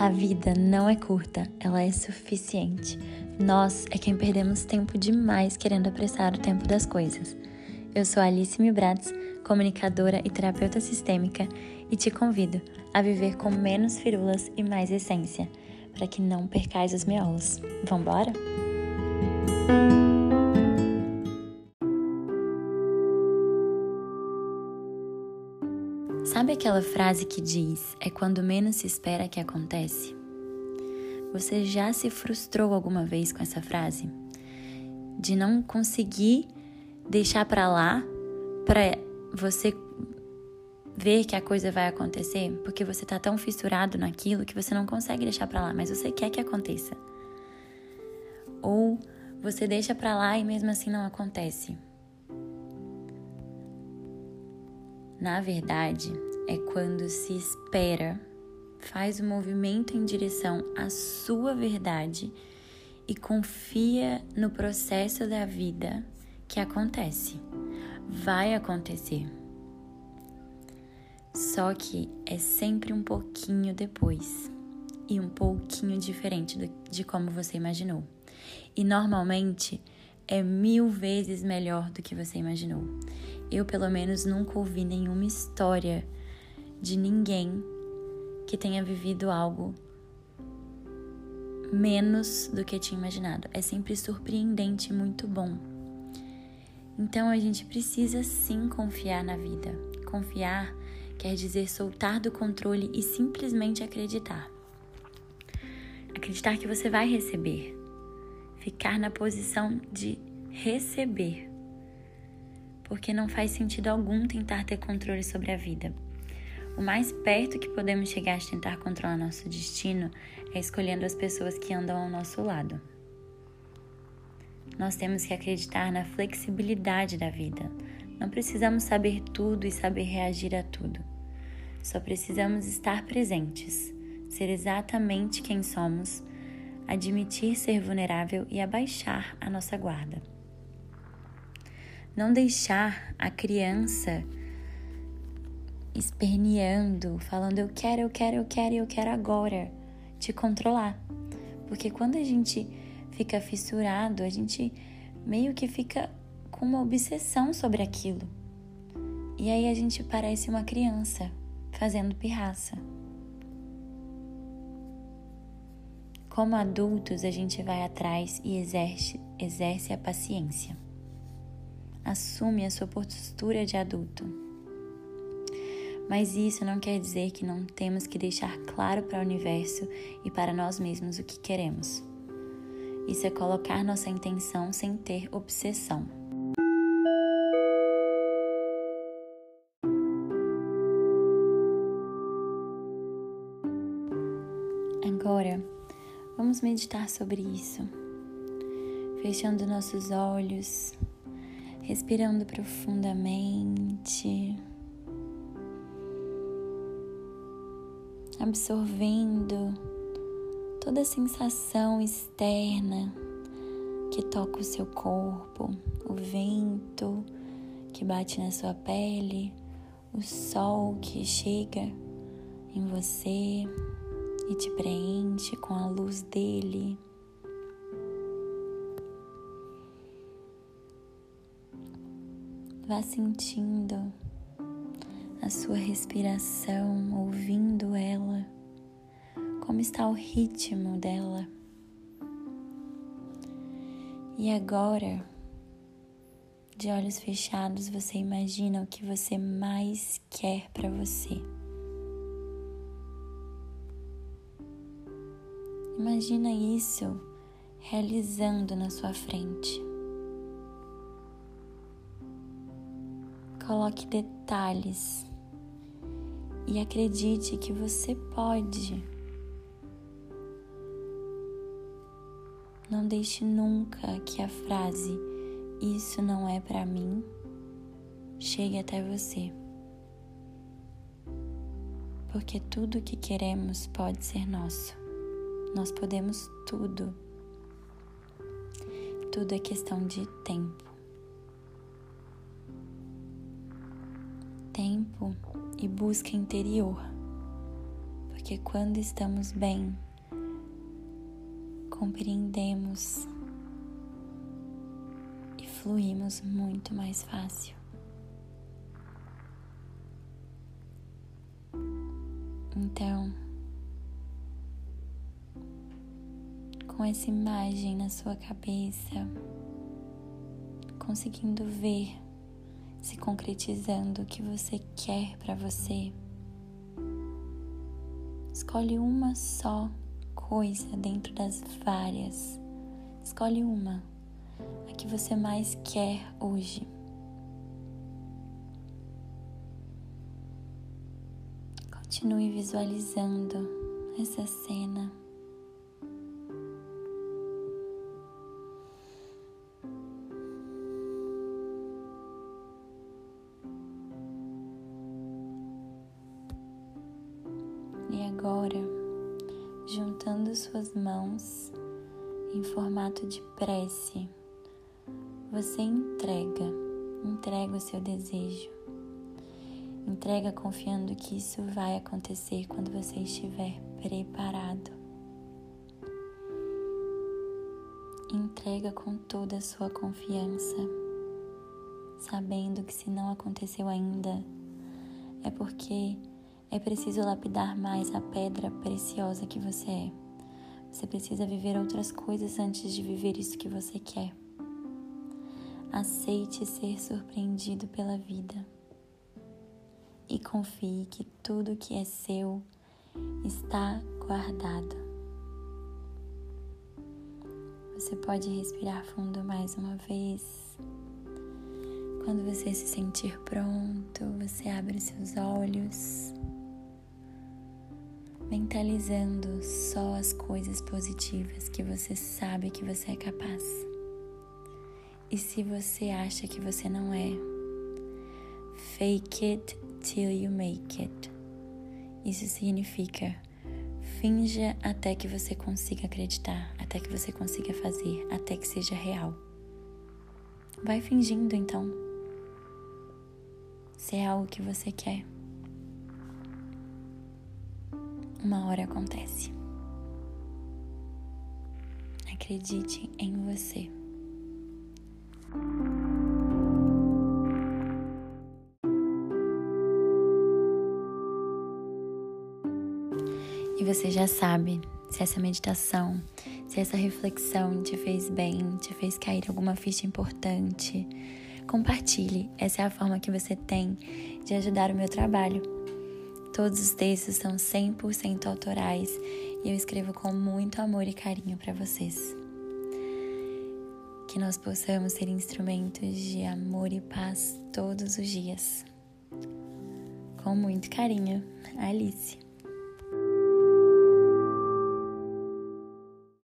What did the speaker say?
A vida não é curta, ela é suficiente. Nós é quem perdemos tempo demais querendo apressar o tempo das coisas. Eu sou Alice Milbratz, comunicadora e terapeuta sistêmica, e te convido a viver com menos firulas e mais essência, para que não percais os miolos. Vambora? Sabe aquela frase que diz: é quando menos se espera que acontece? Você já se frustrou alguma vez com essa frase? De não conseguir deixar para lá para você ver que a coisa vai acontecer, porque você tá tão fissurado naquilo que você não consegue deixar para lá, mas você quer que aconteça. Ou você deixa para lá e mesmo assim não acontece. Na verdade, é quando se espera, faz o um movimento em direção à sua verdade e confia no processo da vida que acontece. Vai acontecer. Só que é sempre um pouquinho depois e um pouquinho diferente de como você imaginou. E normalmente é mil vezes melhor do que você imaginou. Eu, pelo menos, nunca ouvi nenhuma história de ninguém que tenha vivido algo menos do que tinha imaginado. É sempre surpreendente e muito bom. Então a gente precisa sim confiar na vida. Confiar quer dizer soltar do controle e simplesmente acreditar. Acreditar que você vai receber. Ficar na posição de receber porque não faz sentido algum tentar ter controle sobre a vida. O mais perto que podemos chegar de tentar controlar nosso destino é escolhendo as pessoas que andam ao nosso lado. Nós temos que acreditar na flexibilidade da vida. Não precisamos saber tudo e saber reagir a tudo. Só precisamos estar presentes, ser exatamente quem somos, admitir ser vulnerável e abaixar a nossa guarda. Não deixar a criança esperneando, falando eu quero, eu quero, eu quero, eu quero agora, te controlar. Porque quando a gente fica fissurado, a gente meio que fica com uma obsessão sobre aquilo. E aí a gente parece uma criança fazendo pirraça. Como adultos, a gente vai atrás e exerce, exerce a paciência assume a sua postura de adulto. Mas isso não quer dizer que não temos que deixar claro para o universo e para nós mesmos o que queremos. Isso é colocar nossa intenção sem ter obsessão. Agora, vamos meditar sobre isso, fechando nossos olhos respirando profundamente, absorvendo toda a sensação externa que toca o seu corpo, o vento que bate na sua pele, o sol que chega em você e te preenche com a luz dele. Vá sentindo sua respiração, ouvindo ela, como está o ritmo dela. E agora, de olhos fechados, você imagina o que você mais quer para você. Imagina isso realizando na sua frente. Coloque detalhes e acredite que você pode. Não deixe nunca que a frase isso não é para mim chegue até você. Porque tudo o que queremos pode ser nosso. Nós podemos tudo. Tudo é questão de tempo. Tempo e busca interior, porque quando estamos bem, compreendemos e fluímos muito mais fácil. Então, com essa imagem na sua cabeça, conseguindo ver se concretizando o que você quer para você. Escolhe uma só coisa dentro das várias. Escolhe uma, a que você mais quer hoje. Continue visualizando essa cena. E agora, juntando suas mãos em formato de prece, você entrega, entrega o seu desejo Entrega confiando que isso vai acontecer quando você estiver preparado. Entrega com toda a sua confiança, sabendo que se não aconteceu ainda, é porque é preciso lapidar mais a pedra preciosa que você é. Você precisa viver outras coisas antes de viver isso que você quer. Aceite ser surpreendido pela vida e confie que tudo que é seu está guardado. Você pode respirar fundo mais uma vez. Quando você se sentir pronto, você abre os seus olhos, mentalizando só as coisas positivas que você sabe que você é capaz. E se você acha que você não é, fake it till you make it. Isso significa finja até que você consiga acreditar, até que você consiga fazer, até que seja real. Vai fingindo então. Se é algo que você quer, uma hora acontece. Acredite em você. E você já sabe se essa meditação, se essa reflexão te fez bem, te fez cair alguma ficha importante. Compartilhe, essa é a forma que você tem de ajudar o meu trabalho. Todos os textos são 100% autorais e eu escrevo com muito amor e carinho para vocês. Que nós possamos ser instrumentos de amor e paz todos os dias. Com muito carinho, Alice.